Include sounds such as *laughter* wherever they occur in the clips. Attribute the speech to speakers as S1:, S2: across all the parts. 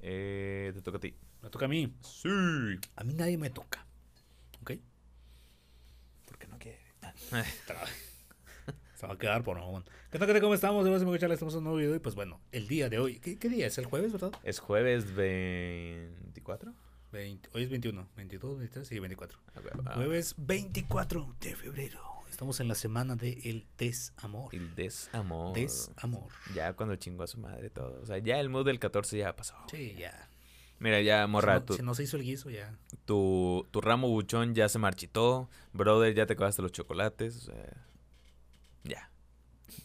S1: Eh, te toca a ti.
S2: Me toca a mí.
S1: Sí.
S2: A mí nadie me toca. ¿Ok? Porque no quiere. Ah. *laughs* Se va a quedar por no. ¿Qué tal? ¿Qué tal? ¿Cómo estamos? Gracias por escuchar. Estamos en un nuevo video. Y pues bueno, el día de hoy. ¿Qué, qué día es? ¿El jueves, verdad?
S1: Es jueves 24.
S2: 20 hoy es 21. 22, 23, sí, 24.
S1: A ver, ah,
S2: Jueves 24 de febrero. Estamos en la semana de el desamor.
S1: El desamor.
S2: Desamor.
S1: Ya cuando chingó a su madre todo. O sea, ya el mood del 14 ya pasó.
S2: Sí, ya.
S1: Mira, ya, morra,
S2: si, no, se hizo el guiso, ya.
S1: tu, tu ramo buchón ya se marchitó. Brother, ya te acabaste los chocolates. O sea, ya.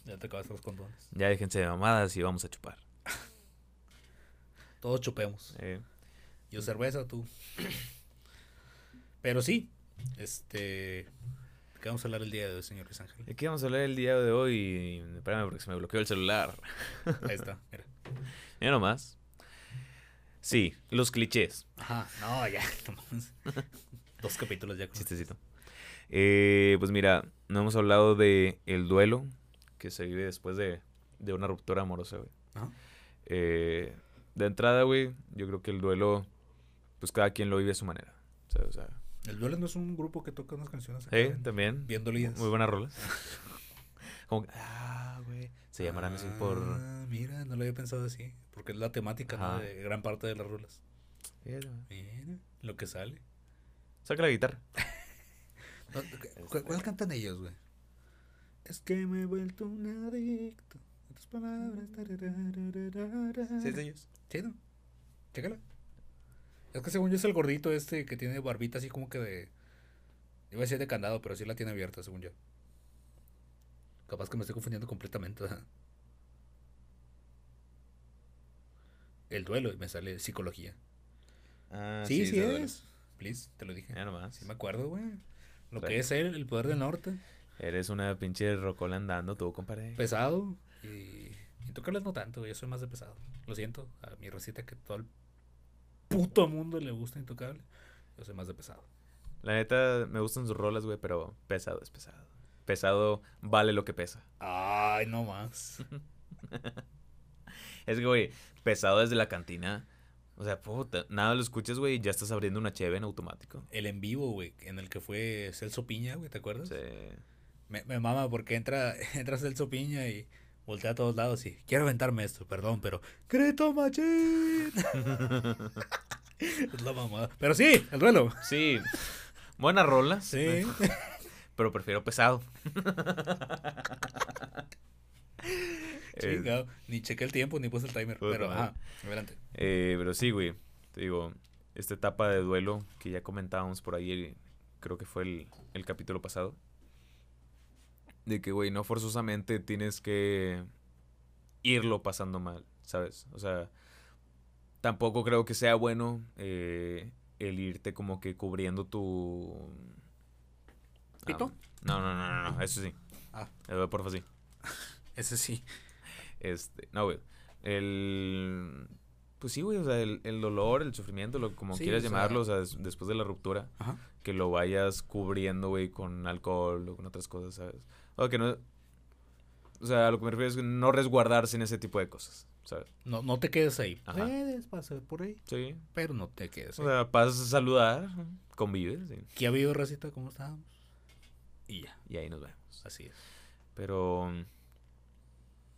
S2: Ya te acabaste los condones.
S1: Ya déjense de mamadas y vamos a chupar. *laughs*
S2: Todos chupemos.
S1: Eh,
S2: Yo cerveza, tú. *clears throat* Pero sí, este. ¿De ¿Qué vamos a hablar el día de hoy, señor Luis Ángel?
S1: ¿De qué vamos a hablar el día de hoy? Espérame porque se me bloqueó el celular.
S2: Ahí está, *laughs* mira.
S1: Mira nomás. Sí, los clichés.
S2: Ajá, no, ya. *laughs* Dos capítulos ya. con-
S1: Chistecito. Eh, pues mira, no hemos hablado de el duelo que se vive después de, de una ruptura amorosa, güey.
S2: Ajá.
S1: Eh, de entrada, güey, yo creo que el duelo, pues cada quien lo vive a su manera. ¿sabes? O sea,
S2: El Duelo no es un grupo que toca unas canciones. acá
S1: sí,
S2: en-
S1: también.
S2: Bien dolidas.
S1: Muy buenas rolas. *laughs* Como que, ah, güey. Se llamarán así por.
S2: Ah, Mira, no lo había pensado así. Porque es la temática ¿no? De gran parte de las rolas.
S1: Mira,
S2: Mira, lo que sale.
S1: Saca la guitarra. *laughs*
S2: No, ¿cu- cu- ¿Cuál cantan ellos, güey? Es que me he vuelto un adicto. Tus palabras.
S1: es de ellos.
S2: Sí, ¿no? Chécala. Es que según yo es el gordito este que tiene barbita así como que de. Iba a decir de candado, pero sí la tiene abierta, según yo. Capaz que me estoy confundiendo completamente. El duelo y me sale psicología.
S1: Ah,
S2: sí, sí,
S1: duelo.
S2: es. Please, te lo dije.
S1: Mira nomás.
S2: Sí me acuerdo, güey. Lo que es él, el poder del norte.
S1: Eres una pinche rocola andando, tú, compadre.
S2: Pesado. Y. Intocables no tanto. Yo soy más de pesado. Lo siento. A mi recita que todo el puto mundo le gusta intocable. Yo soy más de pesado.
S1: La neta, me gustan sus rolas, güey, pero pesado es pesado. Pesado vale lo que pesa.
S2: Ay, no más. *laughs*
S1: Es que, güey, pesado desde la cantina. O sea, puta, nada lo escuchas, güey, y ya estás abriendo una cheve en automático.
S2: El en vivo, güey, en el que fue Celso Piña, güey, ¿te acuerdas?
S1: Sí.
S2: Me, me mama porque entra, *laughs* entra Celso Piña y voltea a todos lados y quiero aventarme esto, perdón, pero ¡Grito Machín! *laughs* es la mamada. Pero sí, el duelo.
S1: Sí. Buena rola.
S2: Sí. *laughs*
S1: Pero prefiero pesado. *laughs* Eh,
S2: Chingado. Ni chequé el tiempo ni puse el timer.
S1: Puta
S2: Pero, ajá, adelante.
S1: Eh, pero sí, güey. Te digo, esta etapa de duelo que ya comentábamos por ahí, creo que fue el, el capítulo pasado. De que, güey, no forzosamente tienes que irlo pasando mal, ¿sabes? O sea, tampoco creo que sea bueno eh, el irte como que cubriendo tu... Ah,
S2: ¿Pito?
S1: no, no, no, no, no, eso sí.
S2: Ah.
S1: Eh, porfa, sí. *laughs*
S2: Ese sí.
S1: Este, no, güey. El. Pues sí, güey, o sea, el, el dolor, el sufrimiento, lo, como
S2: Sí,
S1: quieras
S2: o sea-
S1: llamarlo, o sea, des- después de la ruptura,
S2: Ajá.
S1: que lo vayas cubriendo, güey, con alcohol o con otras cosas, ¿sabes? O que no. O sea, a lo que me refiero es no resguardarse en ese tipo de cosas, ¿sabes?
S2: No, no te quedes ahí.
S1: Ajá.
S2: Puedes pasar por ahí,
S1: Sí.
S2: pero no te quedes
S1: O
S2: ahí.
S1: sea, pasas a saludar, convives, sí,
S2: ¿Qué ha habido, Racita? ¿Cómo estábamos? Y ya,
S1: y ahí nos vemos.
S2: así es.
S1: Pero.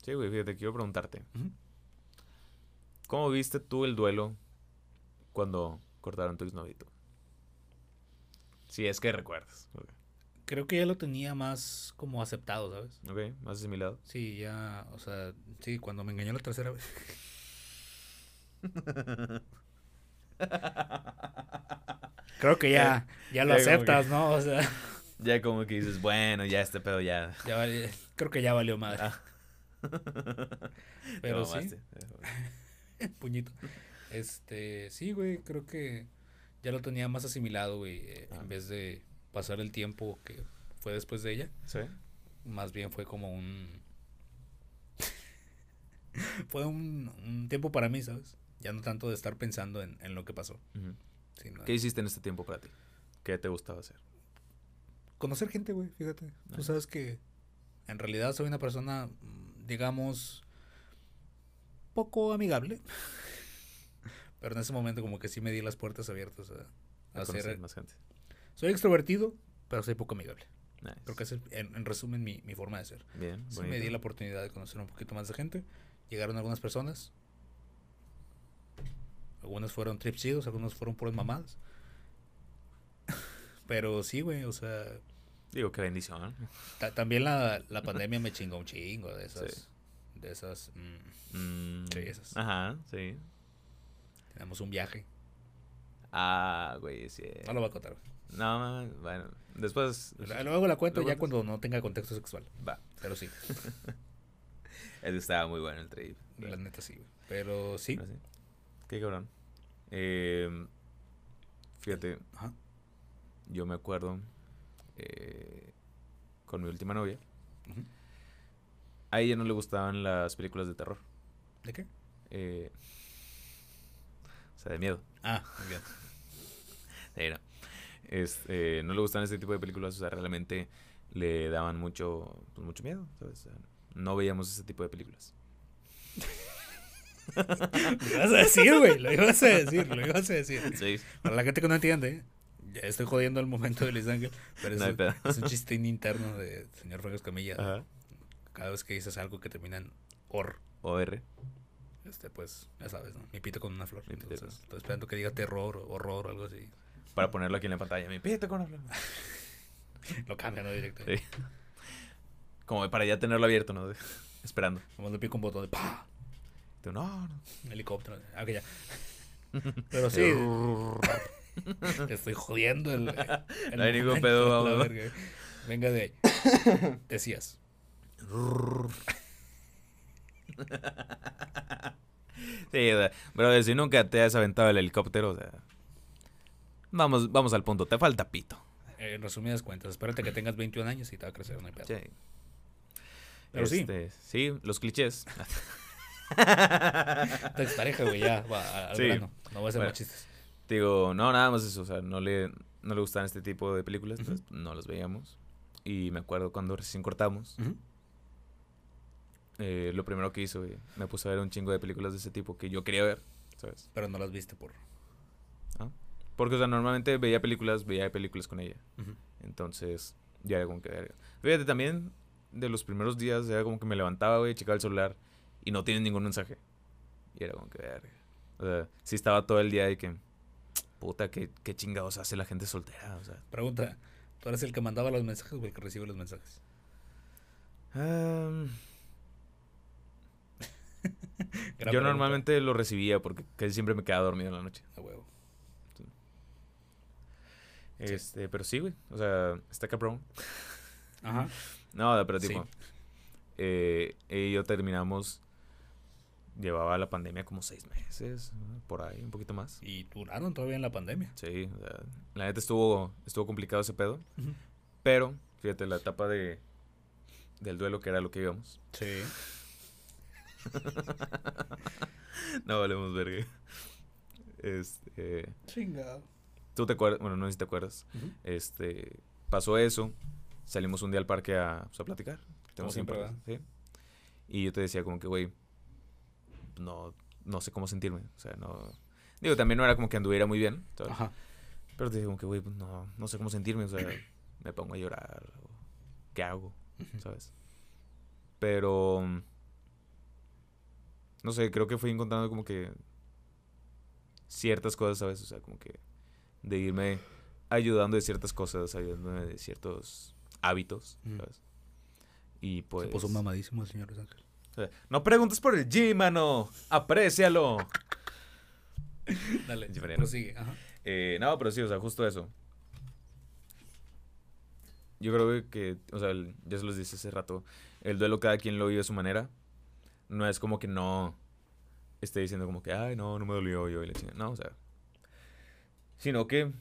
S1: Sí, güey, fíjate, quiero preguntarte. ¿Cómo viste tú el duelo cuando cortaron tu exnovito? Si es que recuerdas. Ok,
S2: Creo que ya lo tenía más como aceptado, ¿sabes?
S1: Ok, más asimilado.
S2: Sí, ya, o sea, sí, cuando me engañó la tercera vez. *laughs* Creo que ya, ya lo
S1: Ya como
S2: aceptas, ¿no? O sea,
S1: Ya como que dices, bueno, ya este pedo ya.
S2: ya vale- creo que ya valió madre.
S1: Ah. *laughs*
S2: Pero sí, *laughs* puñito. Este, sí, güey, creo que ya lo tenía más asimilado, güey, eh,
S1: Ah.
S2: en vez de pasar el tiempo que fue después de ella.
S1: Sí.
S2: Más bien fue como un... *laughs* fue un, un tiempo para mí, ¿sabes? Ya no tanto de estar pensando en, en lo que pasó. Sino
S1: ¿Qué hiciste en este tiempo para ti? ¿Qué te gustaba hacer?
S2: conocer gente, güey, fíjate.
S1: Ah.
S2: Tú sabes que en realidad soy una persona, digamos, poco amigable. *laughs* Pero en ese momento como que sí me di las puertas abiertas a,
S1: A
S2: a
S1: conocer
S2: ser...
S1: más gente.
S2: Soy extrovertido, pero soy poco amigable.
S1: Nice.
S2: Creo que es, en, en resumen, mi, mi forma de ser.
S1: Bien,
S2: Sí me di la oportunidad de conocer un poquito más de gente. Llegaron algunas personas. Algunas fueron trips chidos, algunas fueron puras mamadas. *laughs* Pero sí, güey, o sea,
S1: Digo, qué bendición.
S2: ta- también la, la pandemia me chingó un chingo de esas.
S1: Sí.
S2: De esas. mm,
S1: Mm,
S2: Sí, esas.
S1: Ajá, sí.
S2: tenemos un viaje.
S1: Ah, güey, sí.
S2: No lo voy a contar. güey.
S1: No, bueno, después...
S2: Luego la cuento
S1: ¿Lo
S2: ya cuando no tenga contexto sexual.
S1: Va.
S2: Pero sí, *laughs*
S1: Es que estaba muy bueno el trip.
S2: la neta sí, güey. Pero sí.
S1: Pero sí. Qué cabrón. Eh, fíjate,
S2: Ajá.
S1: yo me acuerdo eh, con mi última novia.
S2: Ujú.
S1: A ella no le gustaban las películas de terror.
S2: ¿De qué?
S1: eh, o sea, de miedo.
S2: Ah, muy bien.
S1: No. Este, no le gustaban ese tipo de películas, o sea, realmente le daban mucho, pues, mucho miedo, no veíamos ese tipo de películas. *laughs*
S2: Lo ibas a decir, güey. Lo ibas a decir, lo ibas a decir.
S1: Sí.
S2: Para la gente que no entiende, ya estoy jodiendo el momento de Luis Ángel, pero es,
S1: No
S2: un,
S1: pedo.
S2: es un chistín interno de señor Fuegos Camilla.
S1: Ajá.
S2: Cada vez que dices algo que termina en or,
S1: OR.
S2: este, pues, ya sabes, ¿no? Mi pito con una flor. Entonces, estoy esperando que diga terror o horror o algo así.
S1: Para ponerlo aquí en la pantalla. Mi pito con.
S2: Lo cambian, ¿no? Directo.
S1: Sí. Como para ya tenerlo abierto, ¿no? Esperando.
S2: Como le pico un botón de ¡pah!
S1: Tú, no, no.
S2: Un helicóptero. Ah, que ya. *laughs* Pero sí, te *laughs* estoy jodiendo el. el
S1: No hay ningún pedo, vamos.
S2: Venga de ahí. *coughs* Decías.
S1: Sí, o sea, brother, si nunca te has aventado el helicóptero, o sea, vamos, vamos al punto, te falta pito.
S2: Eh, En resumidas cuentas, espérate que tengas 21 años y te va a crecer, hay pedo.
S1: Sí.
S2: Pero sí.
S1: Este, sí, los clichés. *laughs*
S2: Tu expareja, güey, ya, va al
S1: Sí.
S2: grano. No voy a hacer
S1: Bueno.
S2: más chistes.
S1: Digo, no, nada más eso, o sea, no le, no le gustan este tipo de películas,
S2: Ujú.
S1: entonces no las veíamos. Y me acuerdo cuando recién cortamos, eh, lo primero que hizo, güey, me puse a ver un chingo de películas de ese tipo que yo quería ver, ¿sabes?
S2: Pero no las viste por.
S1: Porque, o sea, normalmente veía películas, veía películas con ella. Entonces, ya era como que verga. Fíjate, también de los primeros días era como que me levantaba, güey, checaba el celular y no tiene ningún mensaje. Y era como que verga. O sea, sí estaba todo el día de que, puta, qué, qué chingados hace la gente soltera, o sea.
S2: Pregunta: ¿tú eres el que mandaba los mensajes o el que recibe los mensajes? *laughs*
S1: Yo normalmente lo recibía porque casi siempre me quedaba dormido en la noche.
S2: A
S1: Este, pero sí, güey. O sea, está cabrón.
S2: Ajá.
S1: No, pero
S2: Sí.
S1: tipo, eh, ella y yo terminamos, llevaba la pandemia como seis meses, ¿no? por ahí, un poquito más.
S2: Y duraron todavía en la pandemia.
S1: Sí, o sea, la neta estuvo, estuvo complicado ese pedo, pero fíjate, la etapa de, del duelo que era lo que íbamos.
S2: Sí. *laughs*
S1: No valemos verga. Este,
S2: Chingado.
S1: Tú te acuerdas, bueno, no sé si te acuerdas, este, pasó eso, salimos un día al parque a, pues, a platicar. Tenemos
S2: siempre,
S1: ¿sí? Y yo te decía como que, güey, no, no sé cómo sentirme, o sea, no... Digo, también no era como que anduviera muy bien, ¿sabes?
S2: Ajá.
S1: Pero te dije como que, güey, pues no, no sé cómo sentirme, o sea, me pongo a llorar, o ¿qué hago? ¿Sabes? Pero... No sé, creo que fui encontrando como que ciertas cosas, ¿sabes? O sea, como que de irme ayudando de ciertas cosas, ayudándome de ciertos hábitos,
S2: Ujú.
S1: ¿sabes? Y pues...
S2: Se puso mamadísimo el señor Luis Ángel.
S1: no preguntes por el gym, mano. Aprécialo.
S2: Dale, *laughs* prosigue. Ajá.
S1: Eh, no, pero sí, o sea, justo eso. Yo creo que, o sea, el- ya se los dije hace rato, el duelo cada quien lo vive a su manera. No es como que no esté diciendo como que, ay, no, no me dolió yo y chingada. No, o sea. Sino que,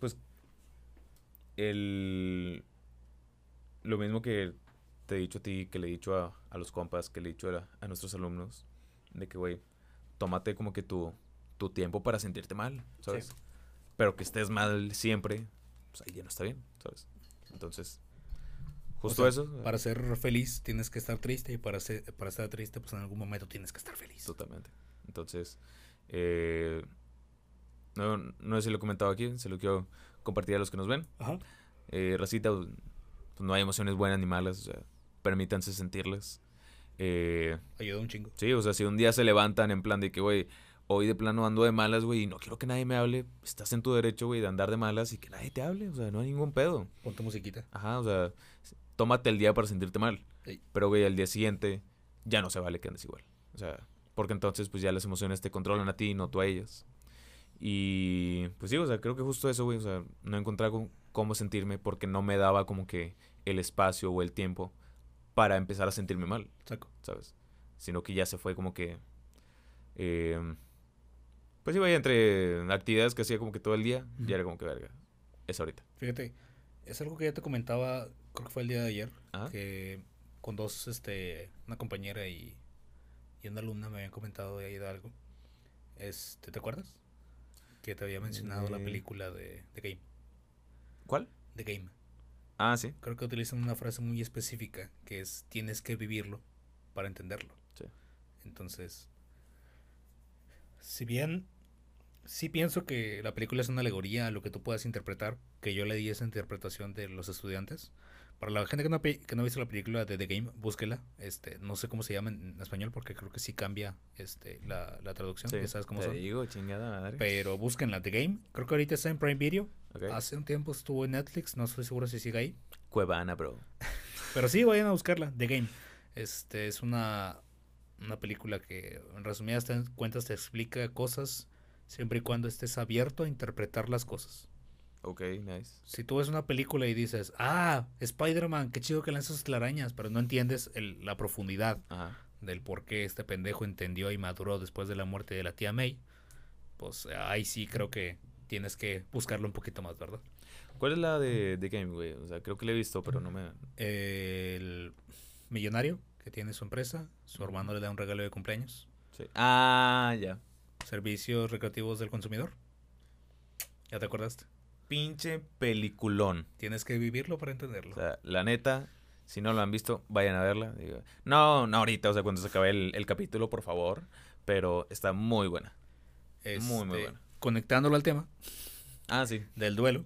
S1: pues, el... Lo mismo que te he dicho a ti, que le he dicho a, a los compas, que le he dicho a, a nuestros alumnos, de que, güey, tómate como que tu, tu tiempo para sentirte mal, ¿sabes?
S2: Sí.
S1: Pero que estés mal siempre, pues ahí ya no está bien, ¿sabes? Entonces, justo
S2: O sea,
S1: eso.
S2: Para ser feliz tienes que estar triste y para, ser, para estar triste, pues en algún momento tienes que estar feliz.
S1: Totalmente. Entonces, Eh, no, no sé si lo he comentado aquí, se lo quiero compartir a los que nos ven.
S2: Ajá.
S1: Eh, racita, pues, no hay emociones buenas ni malas, o sea, permítanse sentirlas. Eh,
S2: Ayuda un chingo.
S1: sí, o sea, si un día se levantan en plan de que, güey, hoy de plano ando de malas, güey, y no quiero que nadie me hable, estás en tu derecho, güey, de andar de malas y que nadie te hable, o sea, no hay ningún pedo.
S2: Ponte musiquita.
S1: Ajá, o sea, tómate el día para sentirte mal. Pero, güey, al día siguiente ya no se vale que andes igual. O sea, porque entonces, pues ya las emociones te controlan a ti y no tú a ellas. Y, pues sí, o sea, creo que justo eso, güey, o sea, no encontraba cómo- sentirme porque no me daba como que el espacio o el tiempo para empezar a sentirme mal,
S2: Saco.
S1: ¿sabes? Sino que ya se fue como que... eh, pues iba ahí entre actividades que hacía como que todo el día,
S2: Ujú.
S1: ya era como que verga. Es ahorita.
S2: Fíjate, es algo que ya te comentaba, creo que fue el día de ayer, que con dos, este, una compañera y, y una alumna me habían comentado de ahí de algo. Este, ¿te acuerdas? Que te había mencionado la
S1: Eh.
S2: película de The Game.
S1: ¿Cuál?
S2: The Game.
S1: Ah, sí.
S2: Creo que utilizan una frase muy específica que es tienes que vivirlo para entenderlo.
S1: Sí.
S2: Entonces, si bien sí pienso que la película es una alegoría a lo que tú puedas interpretar, que yo le di esa interpretación de los estudiantes. Para la gente que no, pe- que no ha visto la película de The Game, búsquela. Este, no sé cómo se llama en español porque creo que sí cambia este, la, la traducción.
S1: Sí,
S2: Ya sabes cómo
S1: te
S2: son.
S1: digo, chingada madre.
S2: Pero búsquenla, The Game. Creo que ahorita está en Prime Video. Hace un tiempo estuvo en Netflix, no estoy seguro si sigue ahí.
S1: Cuevana, bro. *laughs*
S2: Pero sí, vayan a buscarla, The Game. Este es una, una película que, en resumidas cuentas, te explica cosas siempre y cuando estés abierto a interpretar las cosas.
S1: Ok, nice.
S2: Si tú ves una película y dices, ah, Spider-Man, qué chido que lanza sus telarañas, pero no entiendes el- la profundidad
S1: Ajá.
S2: del por qué este pendejo entendió y maduró después de la muerte de la tía May, pues ahí sí creo que tienes que buscarlo un poquito más, ¿verdad?
S1: ¿Cuál es la de The Game, güey? O sea, creo que la he visto, pero no me...
S2: El millonario que tiene su empresa, su hermano le da un regalo de cumpleaños.
S1: Sí. Ah, ya.
S2: Servicios recreativos del consumidor. ¿Ya te acordaste?
S1: Pinche peliculón.
S2: Tienes que vivirlo para entenderlo.
S1: O sea, la neta, si no lo han visto, vayan a verla. Digo, no, no ahorita, o sea, cuando se acabe el, el capítulo, por favor. Pero está muy buena. muy, muy
S2: Este,
S1: bueno.
S2: Conectándolo al tema
S1: Ah, sí.
S2: del duelo,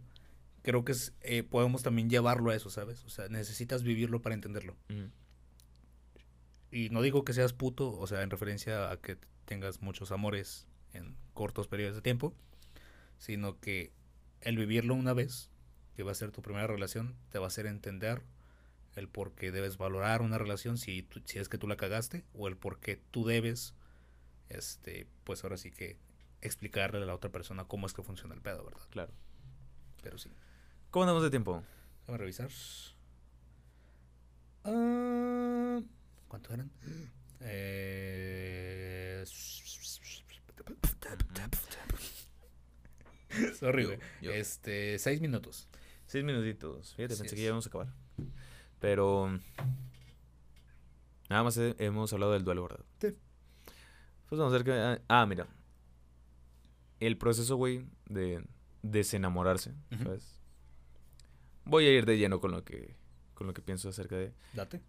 S2: creo que es, eh, podemos también llevarlo a eso, ¿sabes? O sea, necesitas vivirlo para entenderlo. Y no digo que seas puto, o sea, en referencia a que tengas muchos amores en cortos periodos de tiempo, sino que el vivirlo una vez, que va a ser tu primera relación, te va a hacer entender el por qué debes valorar una relación si, tú- si es que tú la cagaste, o el por qué tú debes, este, pues ahora sí que explicarle a la otra persona cómo es que funciona el pedo, ¿verdad?
S1: Claro.
S2: Pero sí.
S1: ¿Cómo andamos de tiempo?
S2: Déjame revisar. Ah, ¿Cuánto eran? Eh... *laughs*
S1: Yo- yo.
S2: Este, seis minutos.
S1: Seis minutitos. Fíjate,
S2: Así
S1: pensé que
S2: es.
S1: ya íbamos a acabar. Pero... Nada más he- hemos hablado del duelo, ¿verdad?
S2: Sí.
S1: Pues vamos a ver que... Ah, mira. El proceso, güey, de desenamorarse. ¿sabes? Voy a ir de lleno con lo que con lo que pienso acerca de...
S2: Date.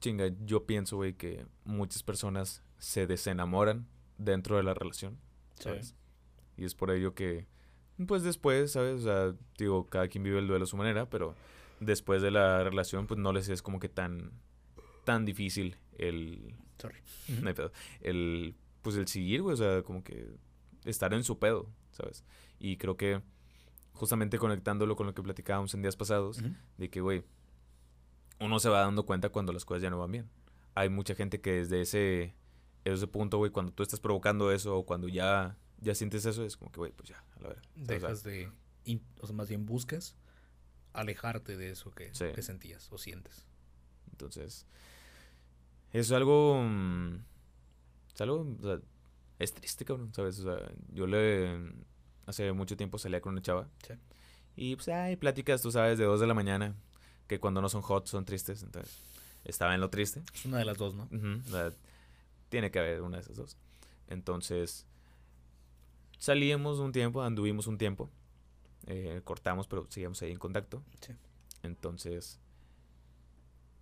S1: Chinga, yo pienso, güey, que muchas personas se desenamoran dentro de la relación, ¿sabes? Y es por ello que, pues después, ¿sabes? O sea, digo, cada quien vive el duelo a su manera, pero después de la relación, pues no les es como que tan, tan difícil el,
S2: Sorry.
S1: no hay pedo, el, pues el seguir, güey, o sea, como que estar en su pedo, ¿sabes? Y creo que justamente conectándolo con lo que platicábamos en días pasados, de que, güey, uno se va dando cuenta cuando las cosas ya no van bien. Hay mucha gente que desde ese, ese punto, güey, cuando tú estás provocando eso o cuando ya, ya sientes eso, es como que, güey, pues ya, a la verdad.
S2: Dejas de, in- o sea, más bien buscas alejarte de eso que,
S1: Sí.
S2: que sentías o sientes.
S1: Entonces, es algo, mm, es algo, o sea, es triste, cabrón, ¿sabes? O sea, yo le, hace mucho tiempo salía con una chava.
S2: Sí.
S1: Y pues hay pláticas, tú sabes, de dos de la mañana, que cuando no son hot son tristes, entonces estaba en lo triste.
S2: Es una de las dos, ¿no?
S1: Ujú, o sea, tiene que haber una de esas dos. Entonces, salíamos un tiempo, anduvimos un tiempo, eh, cortamos, pero seguíamos ahí en contacto.
S2: Sí.
S1: Entonces,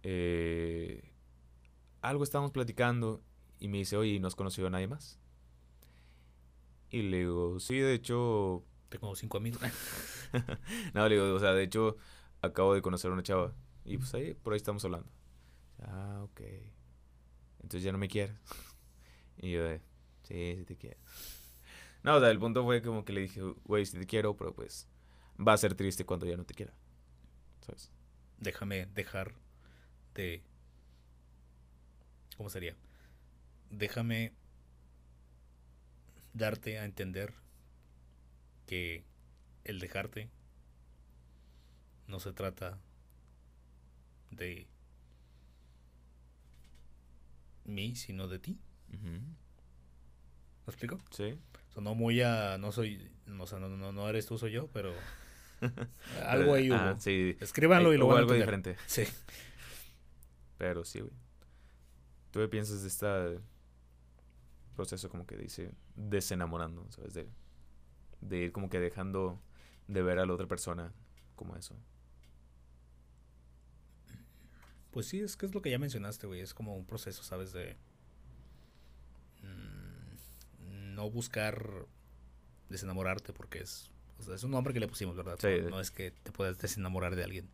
S1: eh, algo estábamos platicando Y me dice, oye, ¿no has conocido a nadie más? Y le digo, sí, de hecho...
S2: Tengo cinco amigos. *laughs*
S1: no, le digo, o sea, de hecho, acabo de conocer a una chava. Y pues ahí, por ahí estamos hablando. Ah, ok. Entonces ya no me quieres. *laughs* y yo sí, sí te quiero. No, o sea, el punto fue como que le dije, güey, sí te quiero, pero pues va a ser triste cuando ya no te quiera. ¿Sabes?
S2: Déjame dejar de... ¿Cómo sería? Déjame darte a entender que el dejarte no se trata de mí, sino de ti. ¿Me explico?
S1: Sí.
S2: Sonó muy a. No soy. No, no, no, eres tú, soy yo, pero. *laughs* algo ahí
S1: ah, hubo. sí.
S2: Escríbanlo y lo
S1: van a algo diferente.
S2: Sí.
S1: Pero sí, güey. ¿Tú qué piensas de este proceso como que dice desenamorando, ¿sabes? De, de ir como que dejando de ver a la otra persona como eso.
S2: Pues sí, es que es lo que ya mencionaste, güey. Es como un proceso, ¿sabes? De mm, no buscar desenamorarte porque es... O sea, es un nombre que le pusimos, ¿verdad? no, es que te puedas desenamorar de alguien,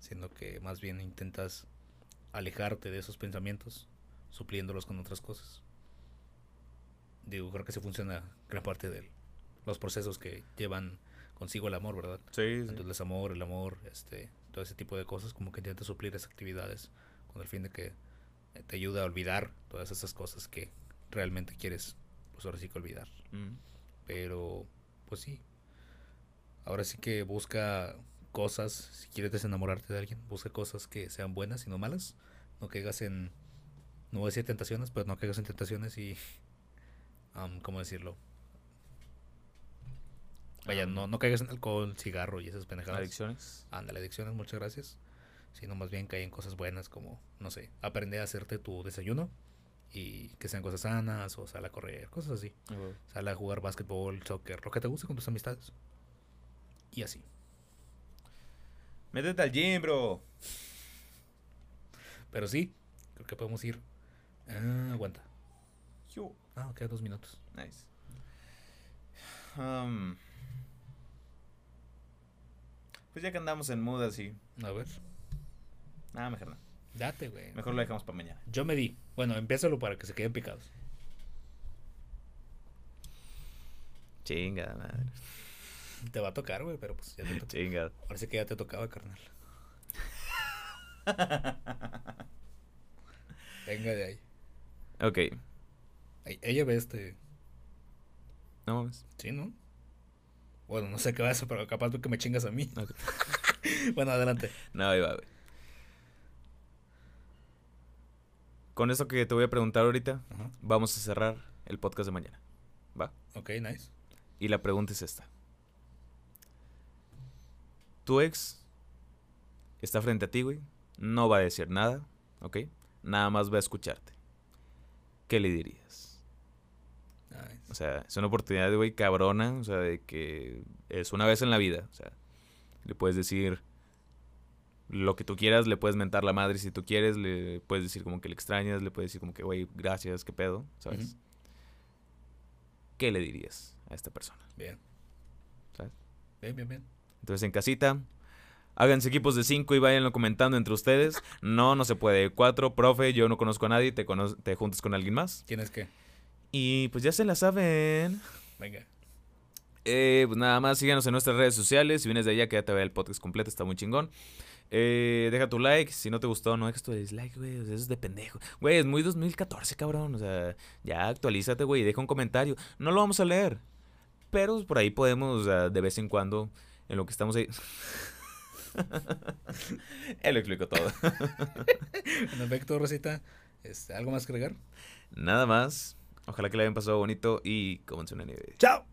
S2: sino que más bien intentas alejarte de esos pensamientos, supliéndolos con otras cosas. Digo, creo que se funciona gran parte de los procesos que llevan consigo el amor, ¿verdad?
S1: Sí.
S2: Entonces, el desamor, el amor, este, todo ese tipo de cosas, como que intenta suplir esas actividades con el fin de que te ayude a olvidar todas esas cosas que realmente quieres, pues ahora sí que olvidar. Mm. Pero, pues sí. Ahora sí que busca cosas, si quieres desenamorarte de alguien, busca cosas que sean buenas y no malas. No caigas en, no voy a decir tentaciones, pero no caigas en tentaciones y, *laughs* um, ¿cómo decirlo? Vaya, no, no caigas en alcohol, cigarro y esas pendejadas.
S1: Adicciones.
S2: Ándale, adicciones, muchas gracias. Sino más bien cae en cosas buenas como, no sé, aprender a hacerte tu desayuno y que sean cosas sanas o sal a correr, cosas así. Sal a jugar básquetbol, soccer, lo que te guste con tus amistades. Y así.
S1: Métete al gym, bro.
S2: Pero sí, creo que podemos ir. Ah, aguanta. Ah, queda dos minutos.
S1: Nice. Um, pues ya que andamos en mood así.
S2: A ver.
S1: Nada, mejor no.
S2: Date, güey.
S1: Mejor lo dejamos para mañana.
S2: Yo me di. Bueno, empiézalo para que se queden picados.
S1: Chinga, madre.
S2: Te va a tocar, güey, pero pues ya te
S1: toca. Chinga.
S2: Parece que ya te tocaba, carnal. *laughs* Venga de ahí.
S1: Ok.
S2: Ella ve este.
S1: No mames.
S2: Sí, ¿no? Bueno, no sé qué va a hacer, pero capaz tú que me chingas a mí. *laughs* bueno, adelante.
S1: No, ahí va, güey. Con eso que te voy a preguntar ahorita, vamos a cerrar el podcast de mañana. ¿Va?
S2: Ok, nice.
S1: Y la pregunta es esta. Tu ex está frente a ti, güey. No va a decir nada, ¿ok? Nada más va a escucharte. ¿Qué le dirías? O sea, es una oportunidad, güey, cabrona. O sea, de que es una vez en la vida. O sea, le puedes decir lo que tú quieras, le puedes mentar la madre si tú quieres, le puedes decir como que le extrañas, le puedes decir como que, güey, gracias, qué pedo, ¿sabes? ¿Qué le dirías a esta persona?
S2: Bien.
S1: ¿Sabes?
S2: Bien, bien, bien.
S1: Entonces en casita, háganse equipos de cinco y váyanlo comentando entre ustedes. No, no se puede. Cuatro, profe, yo no conozco a nadie, te, te juntas con alguien más.
S2: ¿Quién es qué?
S1: Y pues ya se la saben.
S2: Venga.
S1: Eh, pues nada más, síganos en nuestras redes sociales. Si vienes de allá, quédate a ver el podcast completo, está muy chingón. Eh, deja tu like, si no te gustó, no dejes tu dislike, güey. eso es de pendejo. Güey, es muy 2014, cabrón. O sea, ya actualízate, güey, deja un comentario. No lo vamos a leer. Pero por ahí podemos, de vez en cuando, en lo que estamos ahí. *laughs* Él lo explicó todo. *laughs*
S2: en efecto, Rosita, este, ¿algo más que agregar?
S1: Nada más. Ojalá que le hayan pasado bonito y como una nieve.
S2: ¡Chao!